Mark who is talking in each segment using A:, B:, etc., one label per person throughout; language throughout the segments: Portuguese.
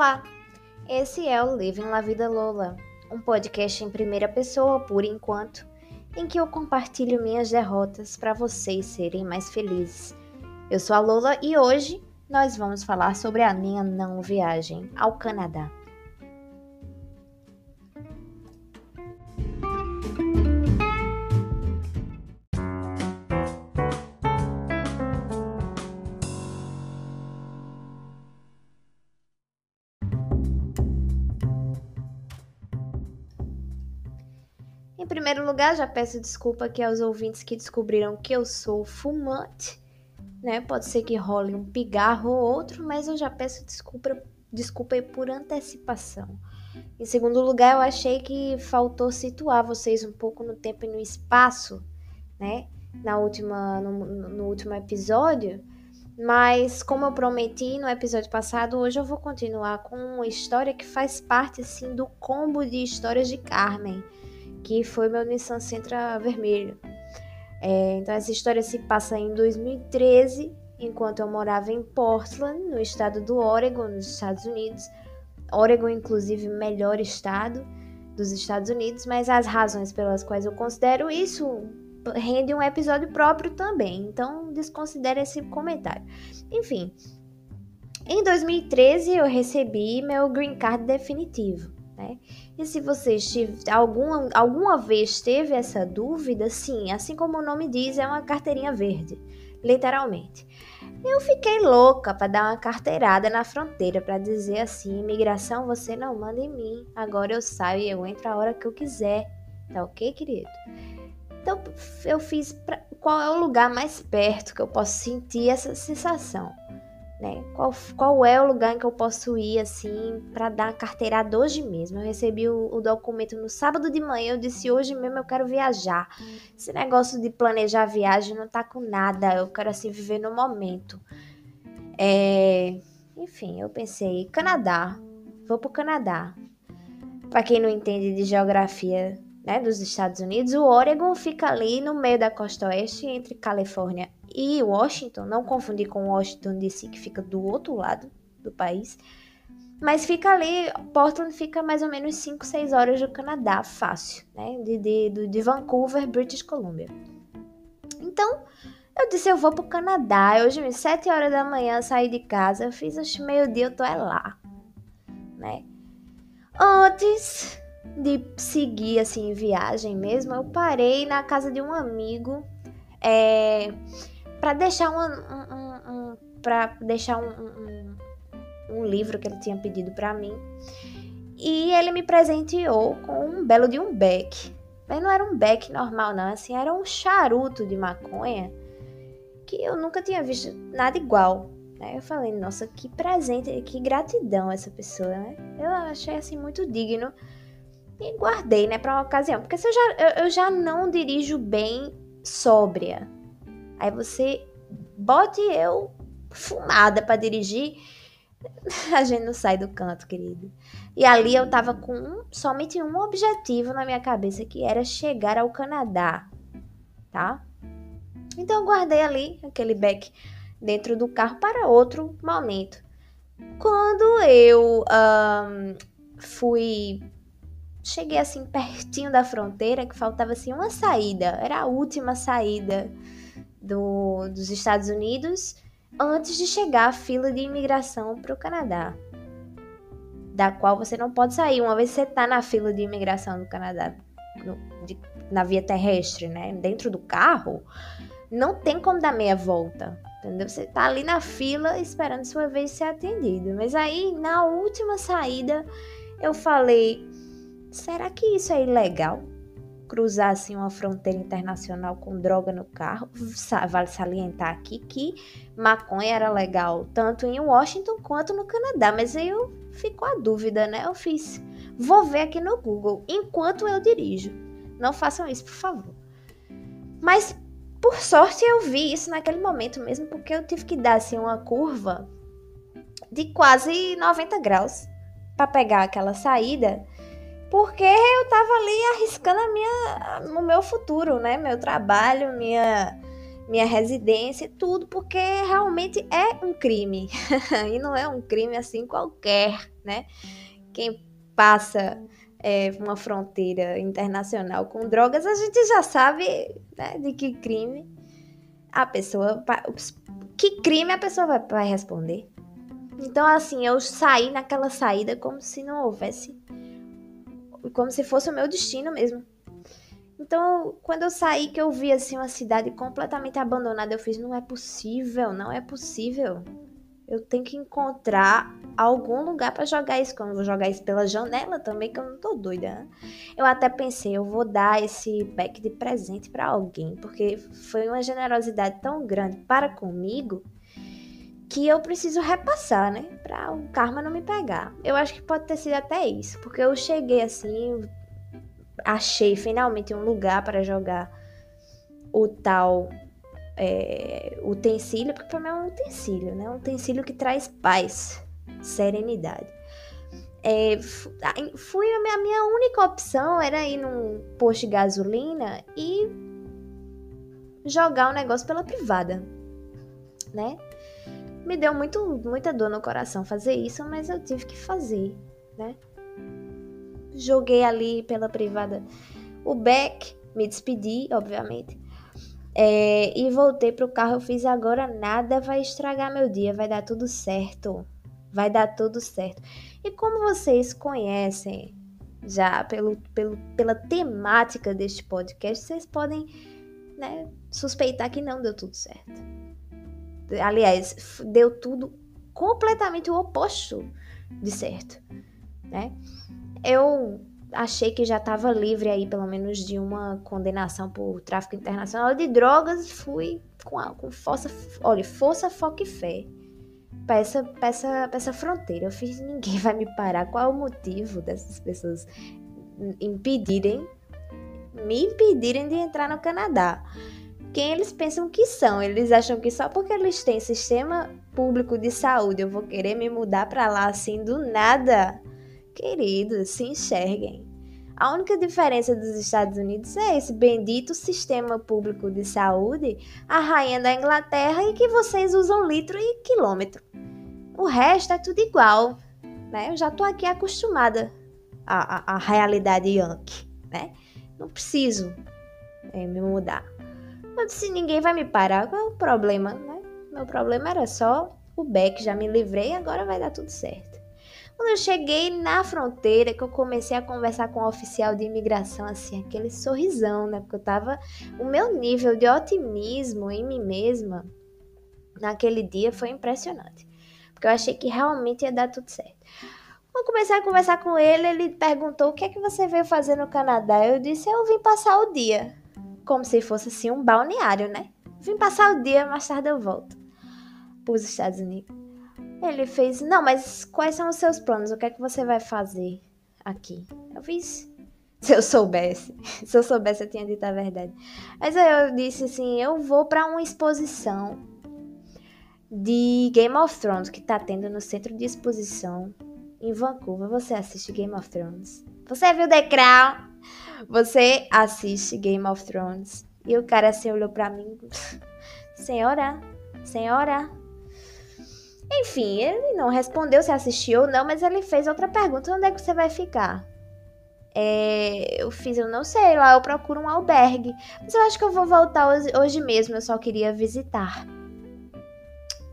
A: Olá, esse é o Living La Vida Lola, um podcast em primeira pessoa por enquanto, em que eu compartilho minhas derrotas para vocês serem mais felizes. Eu sou a Lola e hoje nós vamos falar sobre a minha não viagem ao Canadá. Em primeiro lugar, já peço desculpa aqui aos ouvintes que descobriram que eu sou fumante, né? Pode ser que role um pigarro ou outro, mas eu já peço desculpa, desculpa por antecipação. Em segundo lugar, eu achei que faltou situar vocês um pouco no tempo e no espaço, né? Na última, no, no último episódio. Mas, como eu prometi no episódio passado, hoje eu vou continuar com uma história que faz parte, assim, do combo de histórias de Carmen que foi meu Nissan Sentra vermelho. É, então essa história se passa em 2013, enquanto eu morava em Portland, no estado do Oregon, nos Estados Unidos. Oregon, inclusive, melhor estado dos Estados Unidos, mas as razões pelas quais eu considero isso rende um episódio próprio também, então desconsidere esse comentário. Enfim, em 2013 eu recebi meu green card definitivo. Né? E se você alguma, alguma vez teve essa dúvida, sim, assim como o nome diz, é uma carteirinha verde, literalmente. Eu fiquei louca para dar uma carteirada na fronteira para dizer assim: imigração, você não manda em mim, agora eu saio e eu entro a hora que eu quiser. Tá ok, querido? Então eu fiz pra, qual é o lugar mais perto que eu posso sentir essa sensação né? Qual, qual é o lugar em que eu posso ir, assim, para dar a carteirada hoje mesmo? Eu recebi o, o, documento no sábado de manhã, eu disse, hoje mesmo eu quero viajar. Esse negócio de planejar a viagem não tá com nada, eu quero, assim, viver no momento. É... Enfim, eu pensei, Canadá, vou pro Canadá. Para quem não entende de geografia, né, dos Estados Unidos, o Oregon fica ali no meio da costa oeste, entre Califórnia e Washington, não confundir com Washington DC, que fica do outro lado do país. Mas fica ali, Portland fica mais ou menos 5, 6 horas do Canadá, fácil, né? De, de, de Vancouver, British Columbia. Então, eu disse, eu vou pro Canadá. Hoje, 7 horas da manhã, saí de casa. Eu fiz, acho meio-dia, eu tô é lá, né? Antes de seguir, assim, viagem mesmo, eu parei na casa de um amigo. É para deixar um, um, um para deixar um, um, livro que ele tinha pedido para mim. E ele me presenteou com um belo de um beck. Mas não era um beck normal, não. Assim, era um charuto de maconha que eu nunca tinha visto nada igual. Né? Eu falei, nossa, que presente, que gratidão essa pessoa, né? Eu achei assim muito digno e guardei, né, para uma ocasião, porque se eu já eu, eu já não dirijo bem sóbria, Aí você bote eu fumada para dirigir, a gente não sai do canto, querido. E ali eu tava com somente um objetivo na minha cabeça, que era chegar ao Canadá, tá? Então eu guardei ali aquele back dentro do carro para outro momento. Quando eu um, fui. Cheguei assim pertinho da fronteira, que faltava assim uma saída, era a última saída do, dos Estados Unidos antes de chegar à fila de imigração para o Canadá, da qual você não pode sair uma vez que você está na fila de imigração do Canadá, no, de, na via terrestre, né? Dentro do carro, não tem como dar meia volta. Entendeu? Você tá ali na fila esperando sua vez ser atendido. Mas aí, na última saída, eu falei: será que isso é ilegal? cruzar assim, uma fronteira internacional com droga no carro. Vale salientar aqui que maconha era legal tanto em Washington quanto no Canadá, mas aí eu ficou a dúvida, né? Eu fiz, vou ver aqui no Google enquanto eu dirijo. Não façam isso, por favor. Mas por sorte eu vi isso naquele momento mesmo, porque eu tive que dar assim uma curva de quase 90 graus para pegar aquela saída porque eu tava ali arriscando a minha, o meu futuro, né? Meu trabalho, minha, minha residência, tudo, porque realmente é um crime. e não é um crime assim qualquer, né? Quem passa é, uma fronteira internacional com drogas, a gente já sabe né, de que crime a pessoa. Que crime a pessoa vai, vai responder. Então, assim, eu saí naquela saída como se não houvesse. Como se fosse o meu destino mesmo. Então, quando eu saí, que eu vi assim uma cidade completamente abandonada, eu fiz: não é possível, não é possível. Eu tenho que encontrar algum lugar para jogar isso. Quando eu vou jogar isso pela janela também, que eu não tô doida. Né? Eu até pensei, eu vou dar esse pack de presente para alguém, porque foi uma generosidade tão grande para comigo que eu preciso repassar, né? Pra o karma não me pegar. Eu acho que pode ter sido até isso, porque eu cheguei assim, achei finalmente um lugar para jogar o tal é, utensílio, porque para mim é um utensílio, né? Um utensílio que traz paz, serenidade. É, fui a minha, a minha única opção era ir num posto de gasolina e jogar o negócio pela privada, né? Me deu muito, muita dor no coração fazer isso, mas eu tive que fazer, né? Joguei ali pela privada o back, me despedi, obviamente. É, e voltei pro carro. Eu fiz agora nada vai estragar meu dia, vai dar tudo certo. Vai dar tudo certo. E como vocês conhecem já pelo, pelo, pela temática deste podcast, vocês podem né, suspeitar que não deu tudo certo. Aliás, deu tudo completamente o oposto de certo, né? Eu achei que já estava livre aí, pelo menos, de uma condenação por tráfico internacional de drogas. Fui com, a, com força, olha, força, foco e fé para essa, essa, essa fronteira. Eu fiz, ninguém vai me parar. Qual é o motivo dessas pessoas impedirem, me impedirem de entrar no Canadá? Quem eles pensam que são? Eles acham que só porque eles têm sistema público de saúde eu vou querer me mudar para lá assim do nada? Queridos, se enxerguem. A única diferença dos Estados Unidos é esse bendito sistema público de saúde, a rainha da Inglaterra e que vocês usam litro e quilômetro. O resto é tudo igual, né? Eu já tô aqui acostumada à, à, à realidade yankee, né? Não preciso é, me mudar. Eu disse, ninguém vai me parar, qual é o problema, né? Meu problema era só o Beck, já me livrei, agora vai dar tudo certo. Quando eu cheguei na fronteira, que eu comecei a conversar com o oficial de imigração, assim, aquele sorrisão, né? Porque eu tava. O meu nível de otimismo em mim mesma naquele dia foi impressionante. Porque eu achei que realmente ia dar tudo certo. Quando eu comecei a conversar com ele, ele perguntou: o que é que você veio fazer no Canadá? Eu disse: eu vim passar o dia. Como se fosse assim um balneário, né? Vim passar o dia, mais tarde eu volto para os Estados Unidos. Ele fez, não, mas quais são os seus planos? O que é que você vai fazer aqui? Eu fiz, se eu soubesse, se eu soubesse eu tinha dito a verdade. Mas eu disse assim, eu vou para uma exposição de Game of Thrones que tá tendo no centro de exposição em Vancouver. Você assiste Game of Thrones? Você viu The Crown? Você assiste Game of Thrones? E o cara assim olhou para mim, senhora, senhora, enfim, ele não respondeu se assistiu ou não, mas ele fez outra pergunta: onde é que você vai ficar? É, eu fiz, eu não sei, lá eu procuro um albergue. Mas eu acho que eu vou voltar hoje, hoje mesmo, eu só queria visitar.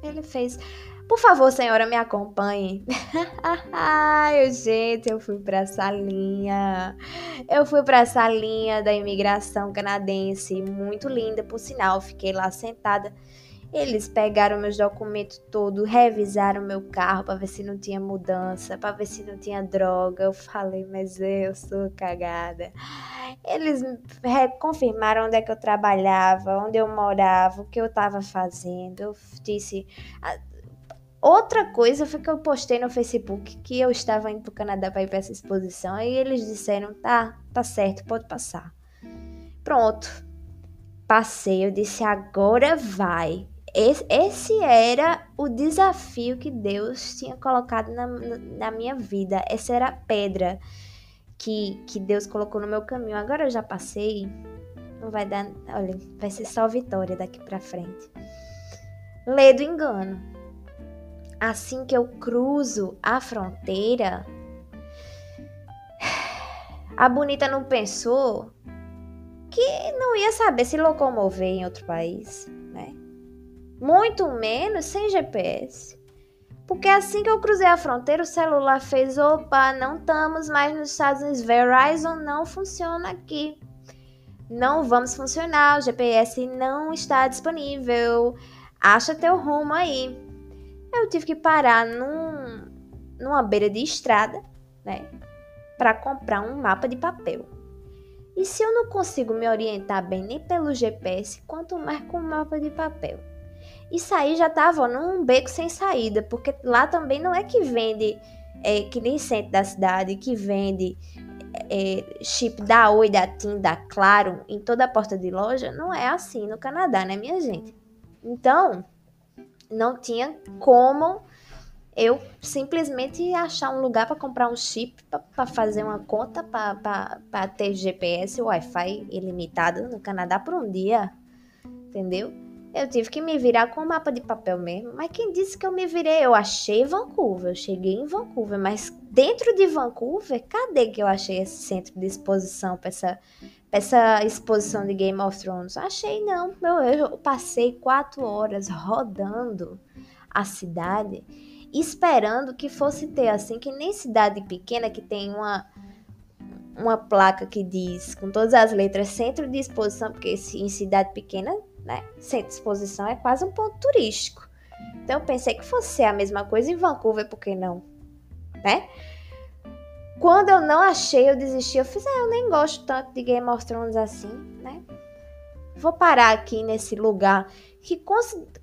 A: Ele fez, por favor, senhora, me acompanhe. Ai, gente, eu fui pra salinha. Eu fui pra salinha da imigração canadense, muito linda, por sinal. Fiquei lá sentada eles pegaram meus documentos todos, revisaram meu carro para ver se não tinha mudança, para ver se não tinha droga. Eu falei, mas eu sou cagada. Eles confirmaram onde é que eu trabalhava, onde eu morava, o que eu estava fazendo. Eu disse. Outra coisa foi que eu postei no Facebook que eu estava indo para o Canadá para ir para essa exposição. Aí eles disseram: tá, tá certo, pode passar. Pronto. Passei, eu disse: agora vai esse era o desafio que Deus tinha colocado na, na minha vida. Essa era a pedra que, que Deus colocou no meu caminho. Agora eu já passei. Não vai dar. Olha, vai ser só vitória daqui pra frente. Lê do engano. Assim que eu cruzo a fronteira, a bonita não pensou que não ia saber se locomover em outro país, né? Muito menos sem GPS. Porque assim que eu cruzei a fronteira, o celular fez: opa, não estamos mais nos Estados Unidos. Verizon não funciona aqui. Não vamos funcionar, o GPS não está disponível. Acha teu rumo aí. Eu tive que parar num, numa beira de estrada, né? para comprar um mapa de papel. E se eu não consigo me orientar bem nem pelo GPS, quanto mais com o mapa de papel? Isso aí já tava num beco sem saída, porque lá também não é que vende, é, que nem centro da cidade, que vende é, chip da Oi, da TIM, da Claro, em toda a porta de loja. Não é assim no Canadá, né, minha gente? Então, não tinha como eu simplesmente achar um lugar para comprar um chip para fazer uma conta para ter GPS Wi-Fi ilimitado no Canadá por um dia, entendeu? Eu tive que me virar com o mapa de papel mesmo. Mas quem disse que eu me virei? Eu achei Vancouver, eu cheguei em Vancouver, mas dentro de Vancouver, cadê que eu achei esse centro de exposição para essa, essa exposição de Game of Thrones? Achei não, meu, eu passei quatro horas rodando a cidade esperando que fosse ter assim, que nem cidade pequena que tem uma uma placa que diz com todas as letras centro de exposição, porque em cidade pequena, né, centro de exposição é quase um ponto turístico. Então eu pensei que fosse a mesma coisa em Vancouver, por que não? Né? Quando eu não achei, eu desisti. Eu fiz, ah, eu nem gosto tanto de Game of Thrones assim, né? Vou parar aqui nesse lugar que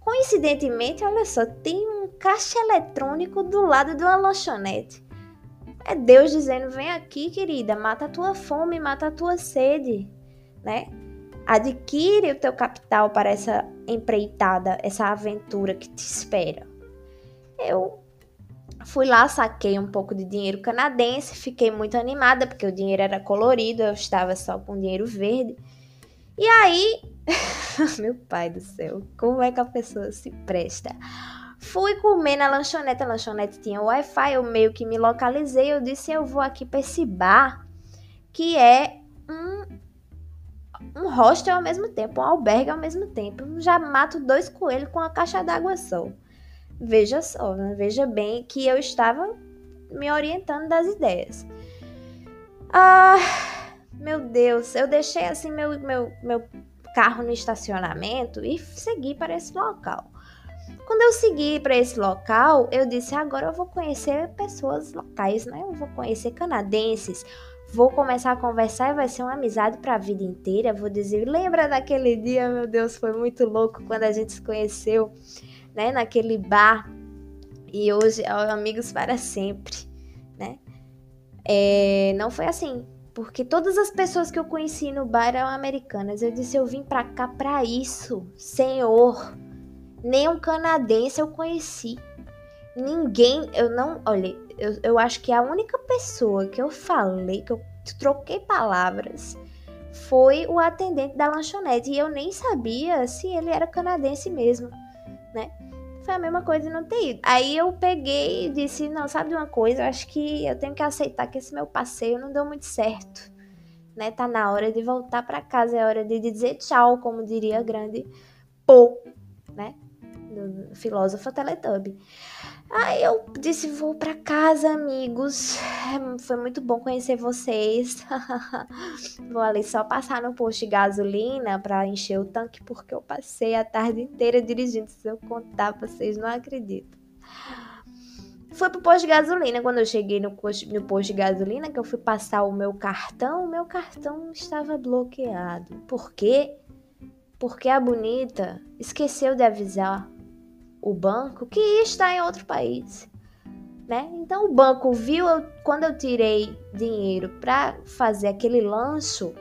A: coincidentemente, olha só, tem um caixa eletrônico do lado de uma lanchonete. É Deus dizendo: vem aqui, querida, mata a tua fome, mata a tua sede, né? Adquire o teu capital para essa empreitada, essa aventura que te espera. Eu fui lá, saquei um pouco de dinheiro canadense, fiquei muito animada porque o dinheiro era colorido, eu estava só com dinheiro verde. E aí, meu pai do céu, como é que a pessoa se presta? Fui comer na lanchonete, a lanchonete tinha Wi-Fi, eu meio que me localizei, eu disse, eu vou aqui para esse bar, que é um, um hostel ao mesmo tempo, um albergue ao mesmo tempo. Já mato dois coelhos com uma caixa d'água só. Veja só, né? veja bem que eu estava me orientando das ideias. Ah, meu Deus, eu deixei assim meu, meu, meu carro no estacionamento e segui para esse local. Quando eu segui para esse local, eu disse: agora eu vou conhecer pessoas locais, né? Eu vou conhecer canadenses. Vou começar a conversar e vai ser uma amizade para a vida inteira. Vou dizer: lembra daquele dia, meu Deus, foi muito louco quando a gente se conheceu, né? Naquele bar. E hoje, amigos para sempre, né? É, não foi assim porque todas as pessoas que eu conheci no bar eram americanas. Eu disse: eu vim pra cá pra isso, senhor. Nem um canadense eu conheci. Ninguém, eu não. Olha, eu, eu acho que a única pessoa que eu falei, que eu troquei palavras, foi o atendente da lanchonete. E eu nem sabia se ele era canadense mesmo? Foi a mesma coisa não ter ido. Aí eu peguei e disse: Não, sabe de uma coisa? Eu acho que eu tenho que aceitar que esse meu passeio não deu muito certo. Né? Tá na hora de voltar para casa, é hora de dizer tchau, como diria a grande Pô, né? Do filósofo Teletubb. Aí eu disse: vou para casa, amigos. Foi muito bom conhecer vocês. vou ali só passar no posto de gasolina para encher o tanque, porque eu passei a tarde inteira dirigindo. Se eu contar, vocês não acreditam. Fui pro posto de gasolina. Quando eu cheguei no posto, no posto de gasolina, que eu fui passar o meu cartão, o meu cartão estava bloqueado. Por quê? Porque a bonita esqueceu de avisar o banco que está em outro país. Né? Então o banco viu eu, quando eu tirei dinheiro para fazer aquele lanço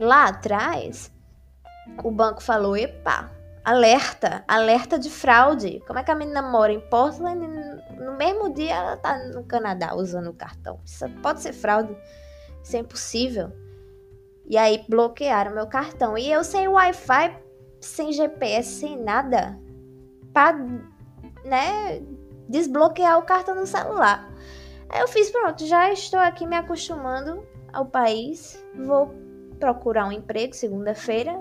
A: lá atrás, o banco falou: "Epa, alerta, alerta de fraude. Como é que a menina mora em Portland e no mesmo dia ela tá no Canadá usando o cartão? Isso pode ser fraude. Isso é impossível." E aí bloquearam meu cartão. E eu sem Wi-Fi, sem GPS, sem nada, pra, né, desbloquear o cartão do celular. Aí eu fiz, pronto, já estou aqui me acostumando ao país. Vou procurar um emprego segunda-feira,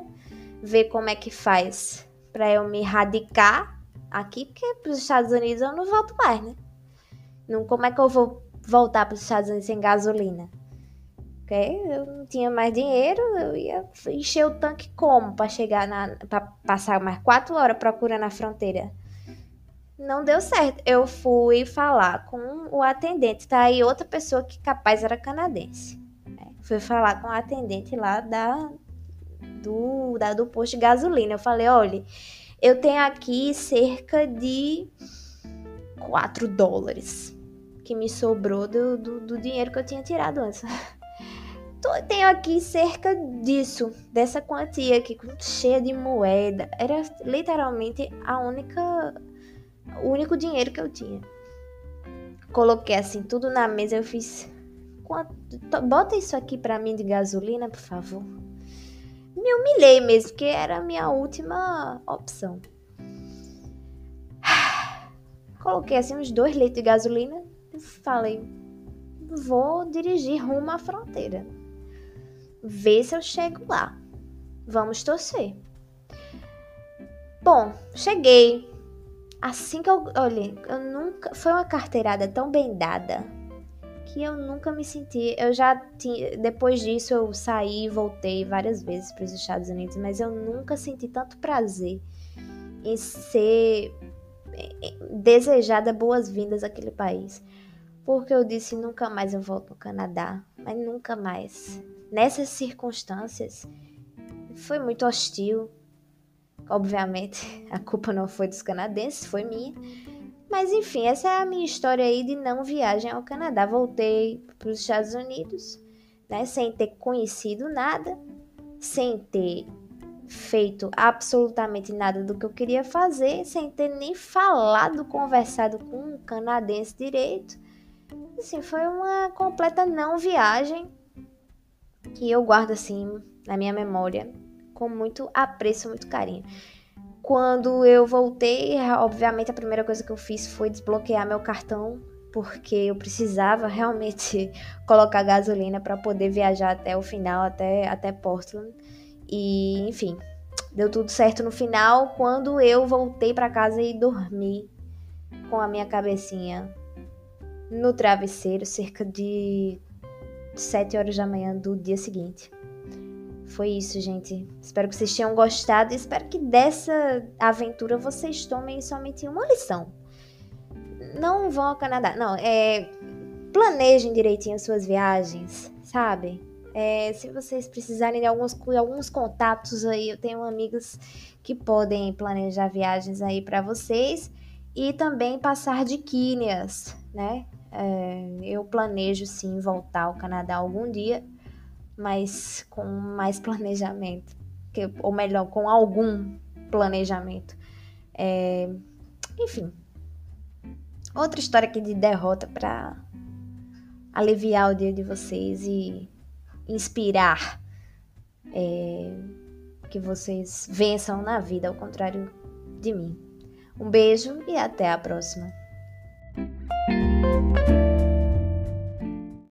A: ver como é que faz para eu me radicar aqui, porque para os Estados Unidos eu não volto mais, né? Não, como é que eu vou voltar para os Estados Unidos sem gasolina? Eu não tinha mais dinheiro, eu ia encher o tanque como para chegar na. para passar mais quatro horas procurando a fronteira. Não deu certo. Eu fui falar com o atendente, tá aí outra pessoa que capaz era canadense. Né? Fui falar com o atendente lá da do, da, do posto de gasolina. Eu falei, olha, eu tenho aqui cerca de 4 dólares que me sobrou do, do, do dinheiro que eu tinha tirado antes. tenho aqui cerca disso, dessa quantia aqui, cheia de moeda. Era literalmente a única, o único dinheiro que eu tinha. Coloquei assim tudo na mesa, eu fiz. Bota isso aqui para mim de gasolina, por favor. Me humilhei mesmo, porque era a minha última opção. Coloquei assim uns dois litros de gasolina e falei: vou dirigir rumo à fronteira ver se eu chego lá. Vamos torcer. Bom, cheguei. Assim que eu olhei, eu nunca. Foi uma carteirada tão bem dada que eu nunca me senti. Eu já tinha. Depois disso, eu saí e voltei várias vezes para os Estados Unidos, mas eu nunca senti tanto prazer em ser desejada boas-vindas àquele país. Porque eu disse nunca mais eu volto no Canadá, mas nunca mais nessas circunstâncias foi muito hostil. Obviamente, a culpa não foi dos canadenses, foi minha. Mas enfim, essa é a minha história aí de não viagem ao Canadá. Voltei para os Estados Unidos, né, sem ter conhecido nada, sem ter feito absolutamente nada do que eu queria fazer, sem ter nem falado, conversado com um canadense direito. Assim, foi uma completa não viagem que eu guardo assim na minha memória com muito apreço, muito carinho. Quando eu voltei, obviamente a primeira coisa que eu fiz foi desbloquear meu cartão, porque eu precisava realmente colocar gasolina para poder viajar até o final, até, até Portland. E, enfim, deu tudo certo no final quando eu voltei para casa e dormi com a minha cabecinha no travesseiro, cerca de sete horas da manhã do dia seguinte. Foi isso, gente. Espero que vocês tenham gostado e espero que dessa aventura vocês tomem somente uma lição. Não vão ao Canadá, não. É, planejem direitinho suas viagens, sabe? É, se vocês precisarem de alguns, alguns contatos aí, eu tenho amigos que podem planejar viagens aí para vocês e também passar de quíneas, né? É, eu planejo sim voltar ao Canadá algum dia, mas com mais planejamento, que, ou melhor, com algum planejamento. É, enfim, outra história aqui de derrota para aliviar o dia de vocês e inspirar é, que vocês vençam na vida, ao contrário de mim. Um beijo e até a próxima. Thank you.